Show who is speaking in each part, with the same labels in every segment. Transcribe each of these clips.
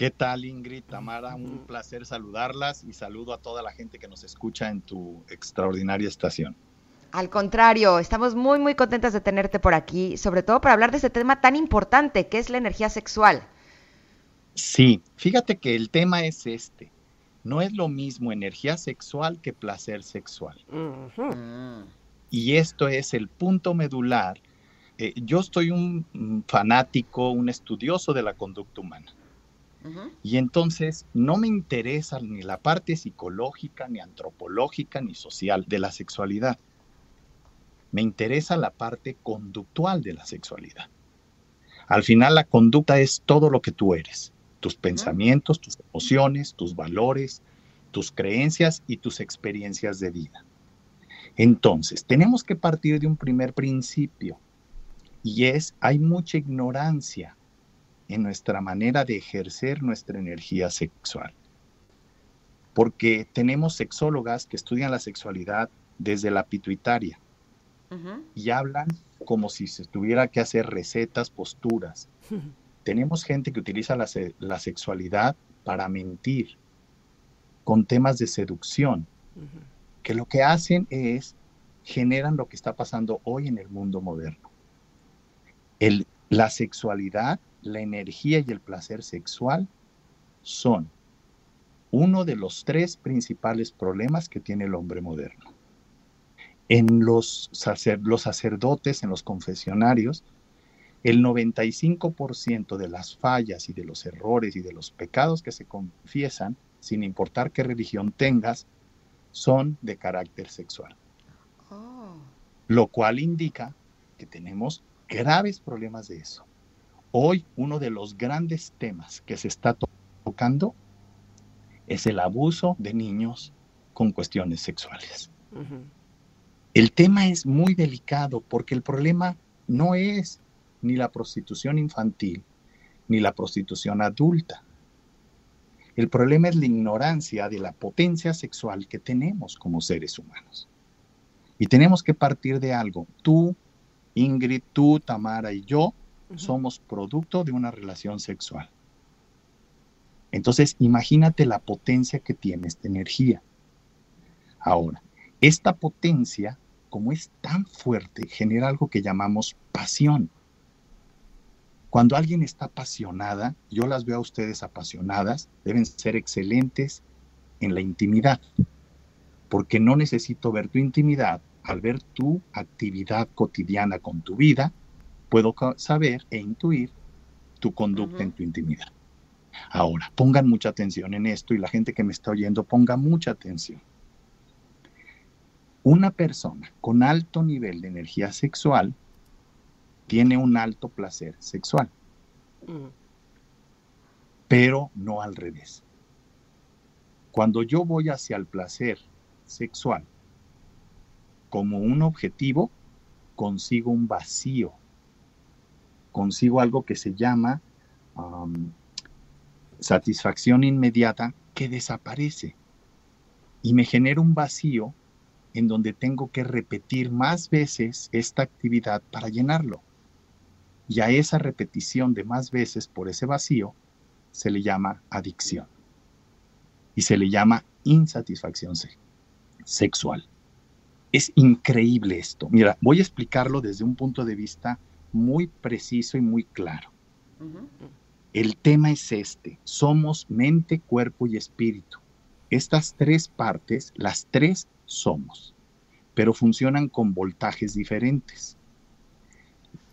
Speaker 1: ¿Qué tal Ingrid, Tamara? Un placer saludarlas y saludo a toda la gente que nos escucha en tu extraordinaria estación.
Speaker 2: Al contrario, estamos muy, muy contentas de tenerte por aquí, sobre todo para hablar de este tema tan importante que es la energía sexual.
Speaker 1: Sí, fíjate que el tema es este. No es lo mismo energía sexual que placer sexual. Mm. Y esto es el punto medular. Eh, yo estoy un fanático, un estudioso de la conducta humana. Y entonces no me interesa ni la parte psicológica, ni antropológica, ni social de la sexualidad. Me interesa la parte conductual de la sexualidad. Al final la conducta es todo lo que tú eres, tus pensamientos, tus emociones, tus valores, tus creencias y tus experiencias de vida. Entonces, tenemos que partir de un primer principio y es, hay mucha ignorancia en nuestra manera de ejercer nuestra energía sexual. Porque tenemos sexólogas que estudian la sexualidad desde la pituitaria, y hablan como si se tuviera que hacer recetas, posturas. Tenemos gente que utiliza la, la, sexualidad para mentir, con temas de seducción, que lo que hacen es generan lo que está pasando hoy en el mundo moderno. El, la sexualidad, la energía y el placer sexual son uno de los tres principales problemas que tiene el hombre moderno en los, los sacerdotes, en los confesionarios, el 95% de las fallas y de los errores y de los pecados que se confiesan, sin importar qué religión tengas, son de carácter sexual. Oh. Lo cual indica que tenemos graves problemas de eso. Hoy uno de los grandes temas que se está tocando es el abuso de niños con cuestiones sexuales. El tema es muy delicado porque el problema no es ni la prostitución infantil ni la prostitución adulta. El problema es la ignorancia de la potencia sexual que tenemos como seres humanos. Y tenemos que partir de algo. Tú, Ingrid, tú, Tamara y yo somos producto de una relación sexual. Entonces, imagínate la potencia que tiene esta energía. Ahora, esta potencia, como es tan fuerte, genera algo que llamamos pasión. Cuando alguien está apasionada, yo las veo a ustedes apasionadas, deben ser excelentes en la intimidad, porque no necesito ver tu intimidad. Al ver tu actividad cotidiana con tu vida, puedo saber e intuir tu conducta en tu intimidad. Ahora, pongan mucha atención en esto y la gente que me está oyendo ponga mucha atención. Una persona con alto nivel de energía sexual tiene un alto placer sexual, mm. pero no al revés. Cuando yo voy hacia el placer sexual como un objetivo, consigo un vacío, consigo algo que se llama um, satisfacción inmediata que desaparece y me genera un vacío en donde tengo que repetir más veces esta actividad para llenarlo. Y a esa repetición de más veces por ese vacío se le llama adicción. Y se le llama insatisfacción sexual. Es increíble esto. Mira, voy a explicarlo desde un punto de vista muy preciso y muy claro. El tema es este. Somos mente, cuerpo y espíritu. Estas tres partes, las tres somos, pero funcionan con voltajes diferentes.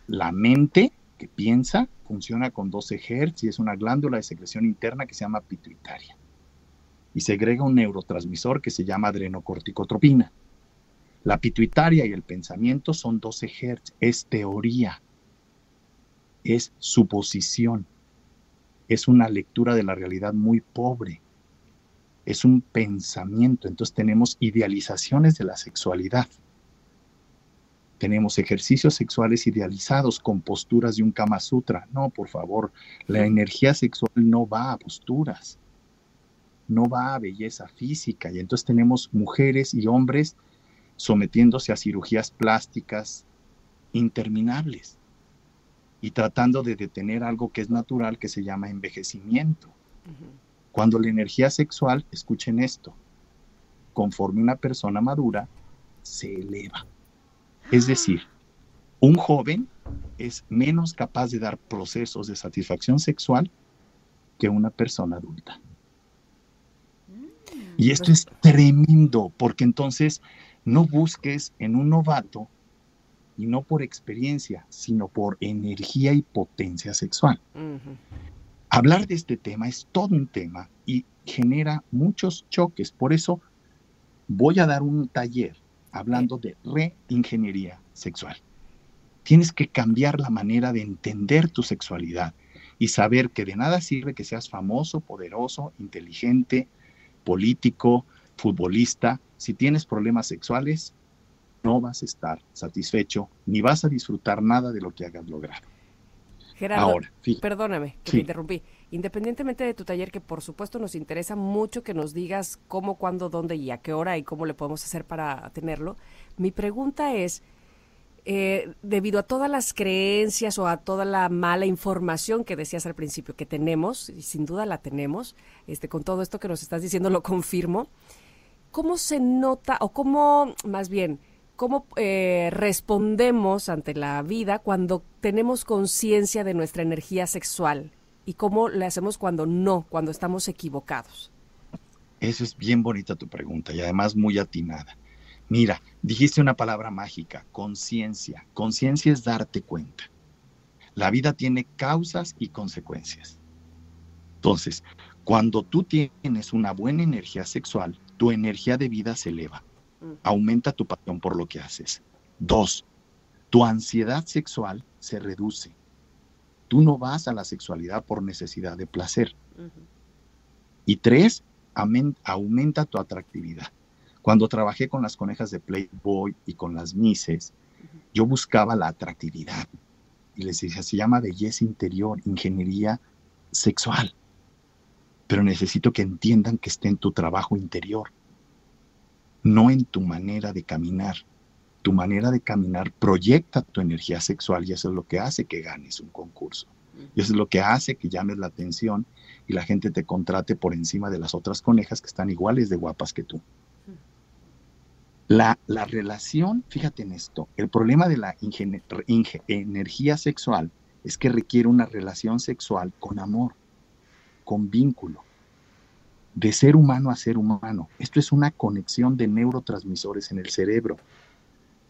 Speaker 1: La mente que piensa funciona con 12 Hz y es una glándula de secreción interna que se llama pituitaria. Y segrega un neurotransmisor que se llama adrenocorticotropina. La pituitaria y el pensamiento son 12 Hz, es teoría, es suposición, es una lectura de la realidad muy pobre es un pensamiento. Entonces tenemos idealizaciones de la sexualidad. Tenemos ejercicios sexuales idealizados con posturas de un Kama Sutra. No, por favor, la energía sexual no va a posturas, no va a belleza física. Y entonces tenemos mujeres y hombres sometiéndose a cirugías plásticas interminables y tratando de detener algo que es natural que se llama envejecimiento. Cuando la energía sexual, escuchen esto, conforme una persona madura, se eleva. Es ah. decir, un joven es menos capaz de dar procesos de satisfacción sexual que una persona adulta. Mm, y esto es tremendo, porque entonces no busques en un novato, y no por experiencia, sino por energía y potencia sexual. Hablar de este tema es todo un tema y genera muchos choques. Por eso voy a dar un taller hablando de reingeniería sexual. Tienes que cambiar la manera de entender tu sexualidad y saber que de nada sirve que seas famoso, poderoso, inteligente, político, futbolista. Si tienes problemas sexuales, no vas a estar satisfecho ni vas a disfrutar nada de lo que hagas logrado.
Speaker 3: Gerardo, Ahora, perdóname que te interrumpí. Independientemente de tu taller, que por supuesto nos interesa mucho que nos digas cómo, cuándo, dónde y a qué hora y cómo le podemos hacer para tenerlo, mi pregunta es, eh, debido a todas las creencias o a toda la mala información que decías al principio que tenemos, y sin duda la tenemos, este, con todo esto que nos estás diciendo lo confirmo, ¿cómo se nota o cómo, más bien, cómo eh, respondemos ante la vida cuando tenemos conciencia de nuestra energía sexual y cómo le hacemos cuando no, cuando estamos equivocados?
Speaker 1: Eso es bien bonita tu pregunta y además muy atinada. Mira, dijiste una palabra mágica, conciencia. Conciencia es darte cuenta. La vida tiene causas y consecuencias. Entonces, cuando tú tienes una buena energía sexual, tu energía de vida se eleva. Aumenta tu pasión por lo que haces. Dos, tu ansiedad sexual se reduce. Tú no vas a la sexualidad por necesidad de placer. Y tres, aumenta tu atractividad. Cuando trabajé con las conejas de Playboy y con las Mises, yo buscaba la atractividad. Y les decía, se llama belleza interior, ingeniería sexual. Pero necesito que entiendan que esté en tu trabajo interior, no en tu manera de caminar. Tu manera de caminar proyecta tu energía sexual y eso es lo que hace que ganes un concurso. Y eso es lo que hace que llames la atención y la gente te contrate por encima de las otras conejas que están iguales de guapas que tú. La, relación, fíjate en esto, el problema de la energía sexual es que requiere una relación sexual con amor, con vínculo, de ser humano a ser humano. Esto es una conexión de neurotransmisores en el cerebro.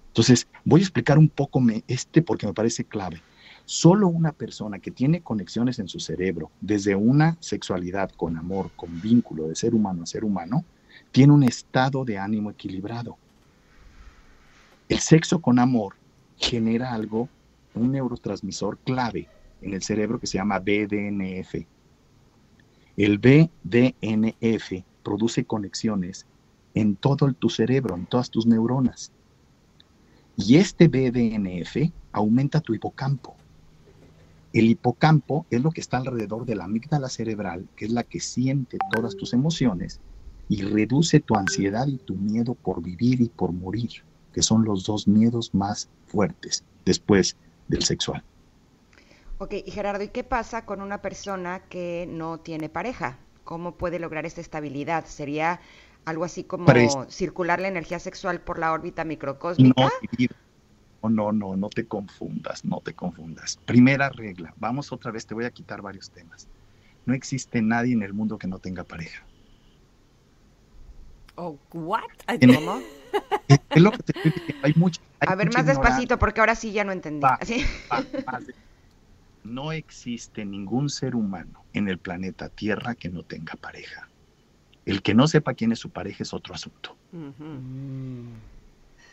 Speaker 1: Entonces, voy a explicar un poco este porque me parece clave. Solo una persona que tiene conexiones en su cerebro, desde una sexualidad con amor, con vínculo de ser humano a ser humano, tiene un estado de ánimo equilibrado. El sexo con amor genera algo, un neurotransmisor clave en el cerebro que se llama BDNF. El BDNF produce conexiones en todo tu cerebro, en todas tus neuronas. Y este BDNF aumenta tu hipocampo. El hipocampo es lo que está alrededor de la amígdala cerebral, que es la que siente todas tus emociones y reduce tu ansiedad y tu miedo por vivir y por morir que son los dos miedos más fuertes después del sexual.
Speaker 2: Ok, y Gerardo, ¿y qué pasa con una persona que no tiene pareja? ¿Cómo puede lograr esta estabilidad? ¿Sería algo así como circular la energía sexual por la órbita microcósmica?
Speaker 1: No, no, no, no te confundas, no te confundas. Primera regla, vamos otra vez, te voy a quitar varios temas. No existe nadie en el mundo que no tenga pareja.
Speaker 3: Oh, what?
Speaker 1: Es lo que te Hay mucho.
Speaker 2: a ver, más despacito, porque ahora sí ya no entendí.
Speaker 1: No existe ningún ser humano en el planeta Tierra que no tenga pareja. El que no sepa quién es su pareja es otro asunto.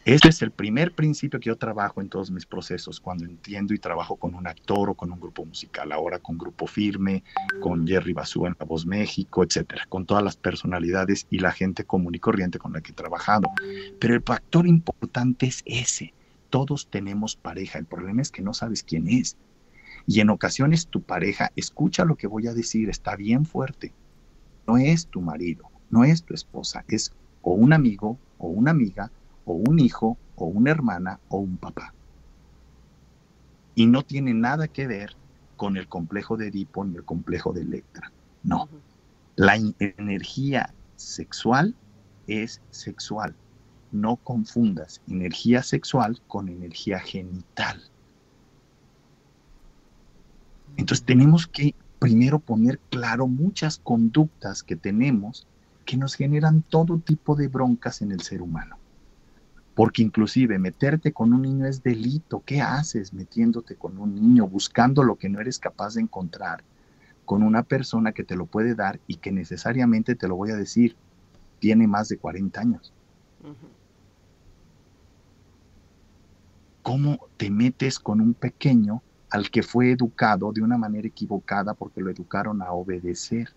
Speaker 1: Ese es el primer principio que yo trabajo en todos mis procesos cuando entiendo y trabajo con un actor o con un grupo musical, ahora con Grupo Firme, con Jerry Basú en La Voz México, etcétera, con todas las personalidades y la gente común y corriente con la que he trabajado. Pero el factor importante es ese. Todos tenemos pareja. El problema es que no sabes quién es. Y en ocasiones tu pareja, escucha lo que voy a decir, está bien fuerte. No es tu marido, no es tu esposa, es o un amigo o una amiga o un hijo, o una hermana, o un papá. Y no tiene nada que ver con el complejo de Edipo ni el complejo de Electra. No. La energía sexual es sexual. No confundas energía sexual con energía genital. Entonces tenemos que primero poner claro muchas conductas que tenemos que nos generan todo tipo de broncas en el ser humano. Porque inclusive meterte con un niño es delito. ¿Qué haces metiéndote con un niño buscando lo que no eres capaz de encontrar con una persona que te lo puede dar y que necesariamente te lo voy a decir, tiene más de 40 años? ¿Cómo te metes con un pequeño al que fue educado de una manera equivocada porque lo educaron a obedecer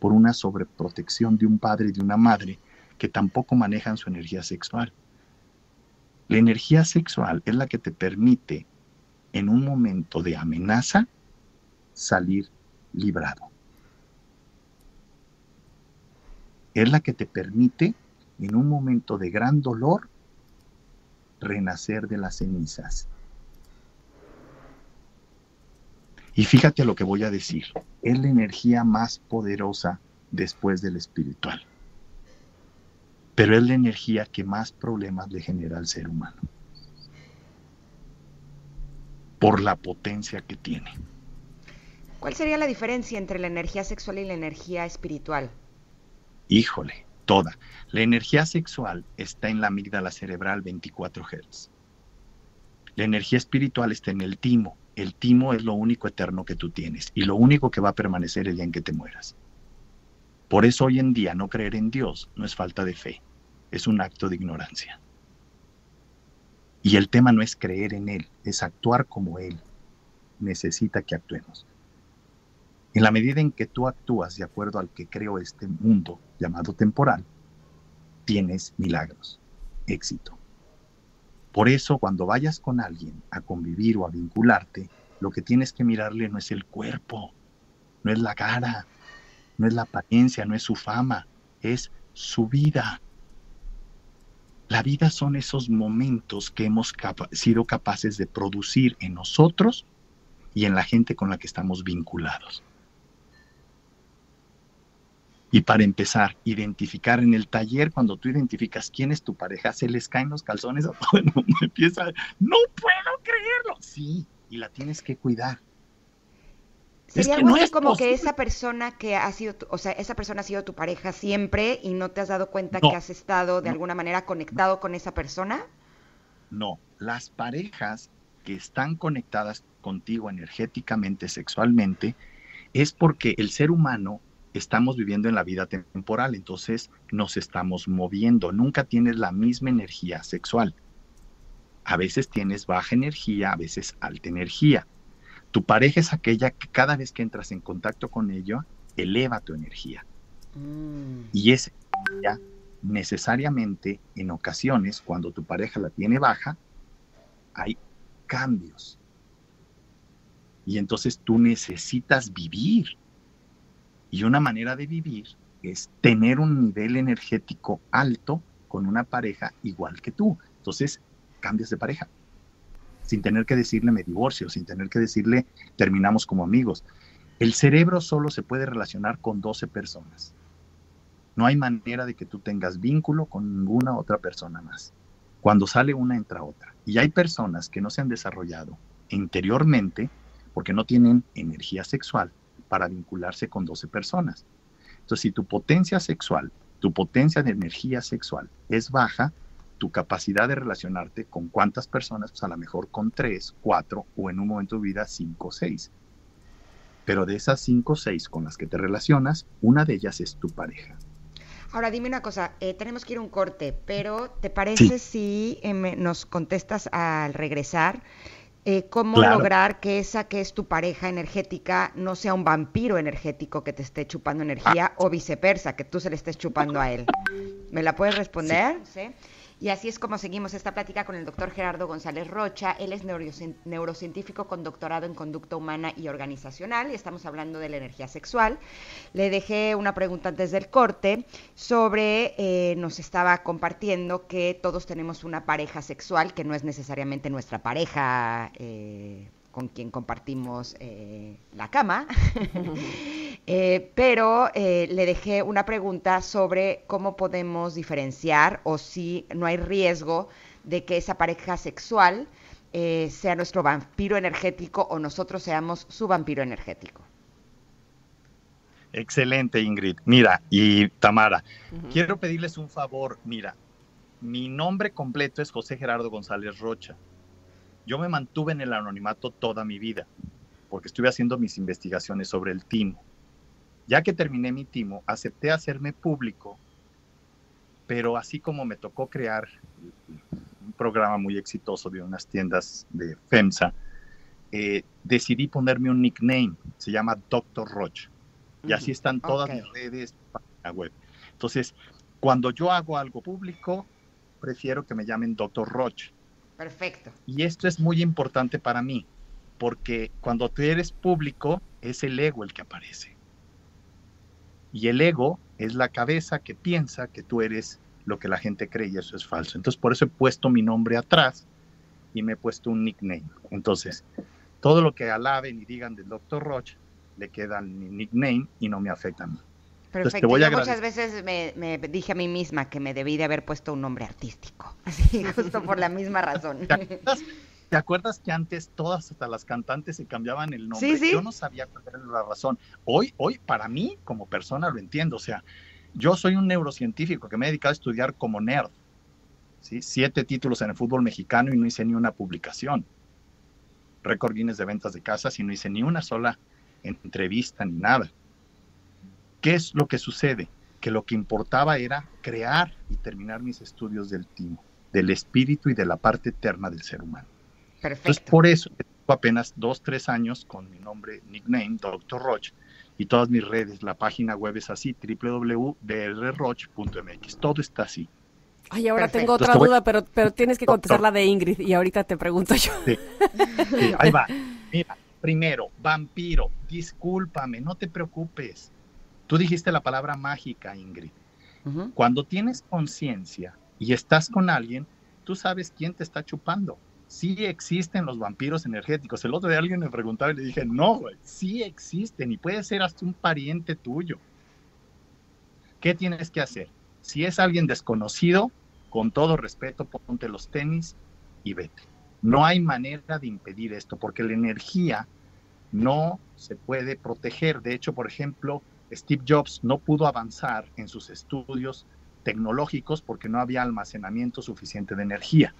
Speaker 1: por una sobreprotección de un padre y de una madre que tampoco manejan su energía sexual? La energía sexual es la que te permite en un momento de amenaza salir librado. Es la que te permite en un momento de gran dolor renacer de las cenizas. Y fíjate lo que voy a decir, es la energía más poderosa después del espiritual pero es la energía que más problemas le genera al ser humano. Por la potencia que tiene.
Speaker 2: ¿Cuál sería la diferencia entre la energía sexual y la energía espiritual?
Speaker 1: Híjole, toda. La energía sexual está en la amígdala cerebral 24 Hz. La energía espiritual está en el timo. El timo es lo único eterno que tú tienes y lo único que va a permanecer el día en que te mueras. Por eso hoy en día no creer en Dios no es falta de fe, es un acto de ignorancia. Y el tema no es creer en Él, es actuar como Él necesita que actuemos. En la medida en que tú actúas de acuerdo al que creó este mundo llamado temporal, tienes milagros, éxito. Por eso cuando vayas con alguien a convivir o a vincularte, lo que tienes que mirarle no es el cuerpo, no es la cara, no es la apariencia, no es su fama, es su vida. La vida son esos momentos que hemos sido capaces de producir en nosotros y en la gente con la que estamos vinculados. Y para empezar, identificar en el taller, cuando tú identificas quién es tu pareja, se les caen los calzones a todo el mundo. Empieza, no puedo creerlo. Sí, y la tienes que cuidar.
Speaker 2: Sería algo así como que esa persona que ha sido, o sea, esa persona ha sido tu pareja siempre y no te has dado cuenta que has estado de alguna manera conectado con esa persona.
Speaker 1: No, las parejas que están conectadas contigo energéticamente, sexualmente, es porque el ser humano estamos viviendo en la vida temporal, entonces nos estamos moviendo, nunca tienes la misma energía sexual. A veces tienes baja energía, a veces alta energía. Tu pareja es aquella que cada vez que entras en contacto con ella, eleva tu energía. Mm. Y es ya necesariamente en ocasiones, cuando tu pareja la tiene baja, hay cambios. Y entonces tú necesitas vivir. Y una manera de vivir es tener un nivel energético alto con una pareja igual que tú. Entonces, cambias de pareja sin tener que decirle me divorcio, sin tener que decirle terminamos como amigos. El cerebro solo se puede relacionar con 12 personas. No hay manera de que tú tengas vínculo con ninguna otra persona más. Cuando sale una entra otra. Y hay personas que no se han desarrollado interiormente porque no tienen energía sexual para vincularse con 12 personas. Entonces, si tu potencia sexual, tu potencia de energía sexual es baja, tu capacidad de relacionarte con cuántas personas, pues a lo mejor con tres, cuatro o en un momento de vida cinco o seis. Pero de esas cinco o seis con las que te relacionas, una de ellas es tu pareja.
Speaker 2: Ahora dime una cosa, eh, tenemos que ir a un corte, pero ¿te parece si eh, nos contestas al regresar eh, cómo lograr que esa que es tu pareja energética no sea un vampiro energético que te esté chupando energía o viceversa, que tú se le estés chupando a él? ¿Me la puedes responder? ¿Sí? Y así es como seguimos esta plática con el doctor Gerardo González Rocha. Él es neurocientífico con doctorado en conducta humana y organizacional y estamos hablando de la energía sexual. Le dejé una pregunta antes del corte sobre, eh, nos estaba compartiendo que todos tenemos una pareja sexual que no es necesariamente nuestra pareja. Eh, con quien compartimos eh, la cama. Eh, pero eh, le dejé una pregunta sobre cómo podemos diferenciar o si no hay riesgo de que esa pareja sexual eh, sea nuestro vampiro energético o nosotros seamos su vampiro energético.
Speaker 1: Excelente, Ingrid. Mira, y Tamara, quiero pedirles un favor. Mira, mi nombre completo es José Gerardo González Rocha. Yo me mantuve en el anonimato toda mi vida, porque estuve haciendo mis investigaciones sobre el timo. Ya que terminé mi timo, acepté hacerme público, pero así como me tocó crear un programa muy exitoso de unas tiendas de FEMSA, eh, decidí ponerme un nickname, se llama Dr. Roche. Y así están todas mis redes, página web. Entonces, cuando yo hago algo público, prefiero que me llamen Dr. Roche.
Speaker 2: Perfecto.
Speaker 1: Y esto es muy importante para mí, porque cuando tú eres público, es el ego el que aparece. Y el ego es la cabeza que piensa que tú eres lo que la gente cree y eso es falso. Entonces, por eso he puesto mi nombre atrás y me he puesto un nickname. Entonces, todo lo que alaben y digan del Dr. Roche le queda mi nickname y no me afecta a mí.
Speaker 2: Perfecto. Yo muchas veces me, dije a mí misma que me debí de haber puesto un nombre artístico, así justo por la misma razón.
Speaker 1: ¿Te acuerdas, que antes todas, hasta las cantantes, se cambiaban el nombre? Yo no sabía cuál era la razón. Hoy, hoy, para mí, como persona, lo entiendo. O sea, yo soy un neurocientífico que me he dedicado a estudiar como nerd. ¿sí? Siete títulos en el fútbol mexicano y no hice ni una publicación. Récord Guinness de ventas de casas y no hice ni una sola entrevista ni nada. ¿Qué es lo que sucede? Que lo que importaba era crear y terminar mis estudios del timo, del espíritu y de la parte eterna del ser humano. Perfecto. Entonces, por eso tengo apenas dos, tres años con mi nombre, nickname, Dr. Roche, y todas mis redes. La página web es así, www.drroche.mx. Todo está así.
Speaker 3: Ay, ahora tengo otra duda, pero, pero tienes que contestar la de Ingrid y ahorita te pregunto yo.
Speaker 1: Sí. ahí va. Mira, primero, vampiro, discúlpame, no te preocupes. Tú dijiste la palabra mágica, Ingrid. Cuando tienes conciencia y estás con alguien, tú sabes quién te está chupando. Sí existen los vampiros energéticos. El otro día alguien me preguntaba y le dije, no, güey, sí existen y puede ser hasta un pariente tuyo. ¿Qué tienes que hacer? Si es alguien desconocido, con todo respeto, ponte los tenis y vete. No hay manera de impedir esto porque la energía no se puede proteger. De hecho, por ejemplo, Steve Jobs no pudo avanzar en sus estudios tecnológicos porque no había almacenamiento suficiente de energía.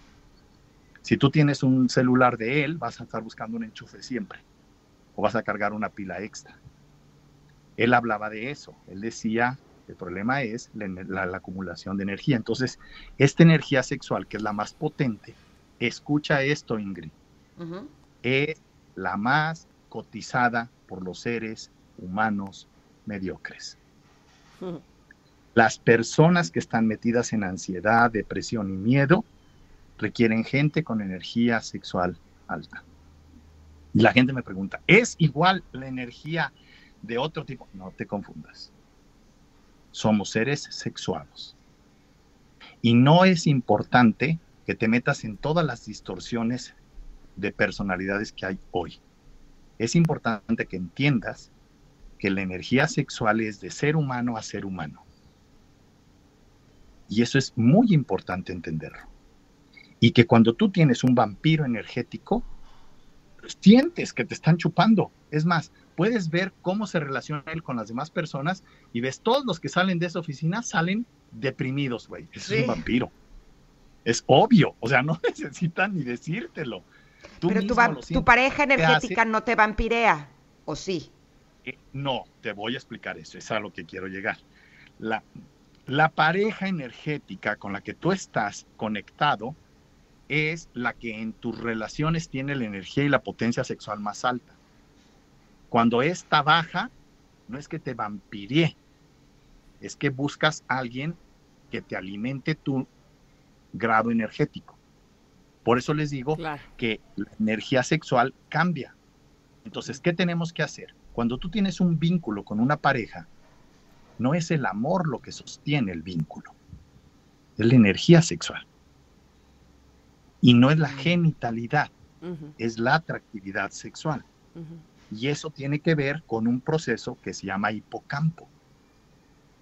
Speaker 1: Si tú tienes un celular de él, vas a estar buscando un enchufe siempre o vas a cargar una pila extra. Él hablaba de eso. Él decía, el problema es la, acumulación de energía. Entonces, esta energía sexual, que es la más potente, escucha esto, Ingrid, es la más cotizada por los seres humanos mediocres. Las personas que están metidas en ansiedad, depresión y miedo requieren gente con energía sexual alta. Y la gente me pregunta, ¿es igual la energía de otro tipo? No te confundas. Somos seres sexuados. Y no es importante que te metas en todas las distorsiones de personalidades que hay hoy. Es importante que entiendas que la energía sexual es de ser humano a ser humano. Y eso es muy importante entenderlo. Y que cuando tú tienes un vampiro energético, sientes que te están chupando. Es más, puedes ver cómo se relaciona él con las demás personas y ves todos los que salen de esa oficina salen deprimidos, güey. Es un vampiro. Es obvio, o sea, no necesitan ni decírtelo.
Speaker 2: Pero tu, pareja energética no te vampirea, ¿o sí?
Speaker 1: no, te voy a explicar eso, es a lo que quiero llegar. La, la pareja energética con la que tú estás conectado es la que en tus relaciones tiene la energía y la potencia sexual más alta. Cuando esta baja, no es que te vampiree, es que buscas a alguien que te alimente tu grado energético. Por eso les digo que la energía sexual cambia. Entonces, ¿qué tenemos que hacer? Cuando tú tienes un vínculo con una pareja, no es el amor lo que sostiene el vínculo, es la energía sexual. Y no es la genitalidad, es la atractividad sexual. Y eso tiene que ver con un proceso que se llama hipocampo.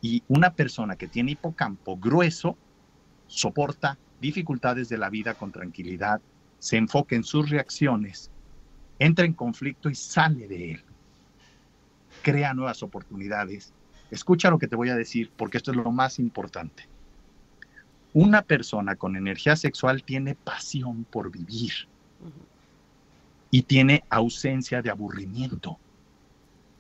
Speaker 1: Y una persona que tiene hipocampo grueso soporta dificultades de la vida con tranquilidad, se enfoca en sus reacciones, entra en conflicto y sale de él. Crea nuevas oportunidades. Escucha lo que te voy a decir porque esto es lo más importante. Una persona con energía sexual tiene pasión por vivir y tiene ausencia de aburrimiento.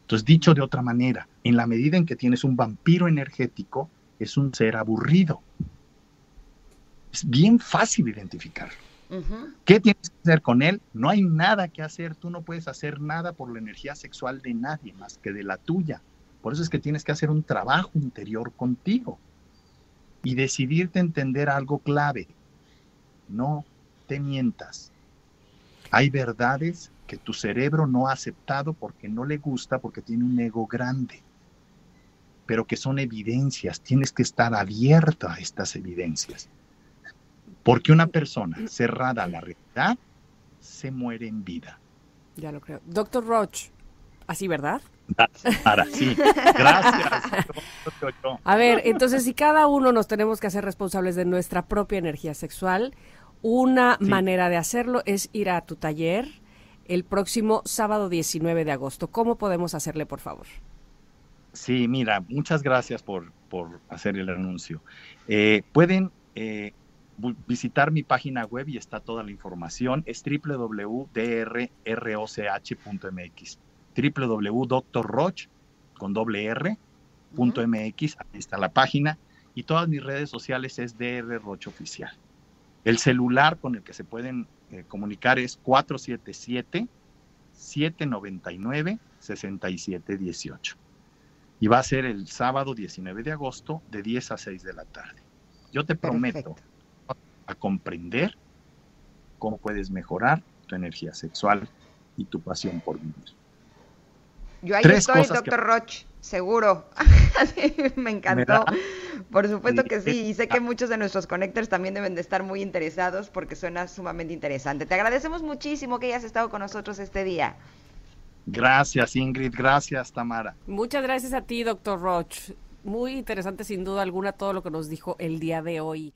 Speaker 1: Entonces, dicho de otra manera, en la medida en que tienes un vampiro energético, es un ser aburrido. Es bien fácil identificarlo. ¿Qué tienes que hacer con él? No hay nada que hacer. Tú no puedes hacer nada por la energía sexual de nadie más que de la tuya. Por eso es que tienes que hacer un trabajo interior contigo y decidirte entender algo clave. No te mientas. Hay verdades que tu cerebro no ha aceptado porque no le gusta, porque tiene un ego grande, pero que son evidencias. Tienes que estar abierto a estas evidencias. Porque una persona cerrada a la realidad se muere en vida.
Speaker 3: Ya lo creo. Doctor Roach, así, ¿verdad?
Speaker 1: Para, sí. Gracias.
Speaker 3: A ver, entonces si cada uno nos tenemos que hacer responsables de nuestra propia energía sexual, una manera de hacerlo es ir a tu taller el próximo sábado 19 de agosto. ¿Cómo podemos hacerle, por favor?
Speaker 1: Sí, mira, muchas gracias por, por hacer el anuncio. Eh, pueden eh, visitar mi página web y está toda la información. Es www.drroch.mx www.drroch con doble R, ahí está la página, y todas mis redes sociales es DR Roch Oficial. El celular con el que se pueden eh, comunicar es 477-799-6718. Y va a ser el sábado 19 de agosto de 10 a 6 de la tarde. Yo te prometo a comprender cómo puedes mejorar tu energía sexual y tu pasión por vivir.
Speaker 2: Yo ahí estoy, doctor Roch, seguro. Me encantó. Por supuesto que sí, y sé que muchos de nuestros connectors también deben de estar muy interesados porque suena sumamente interesante. Te agradecemos muchísimo que hayas estado con nosotros este día.
Speaker 1: Gracias, Ingrid. Gracias, Tamara.
Speaker 3: Muchas gracias a ti, doctor Roch. Muy interesante, sin duda alguna, todo lo que nos dijo el día de hoy.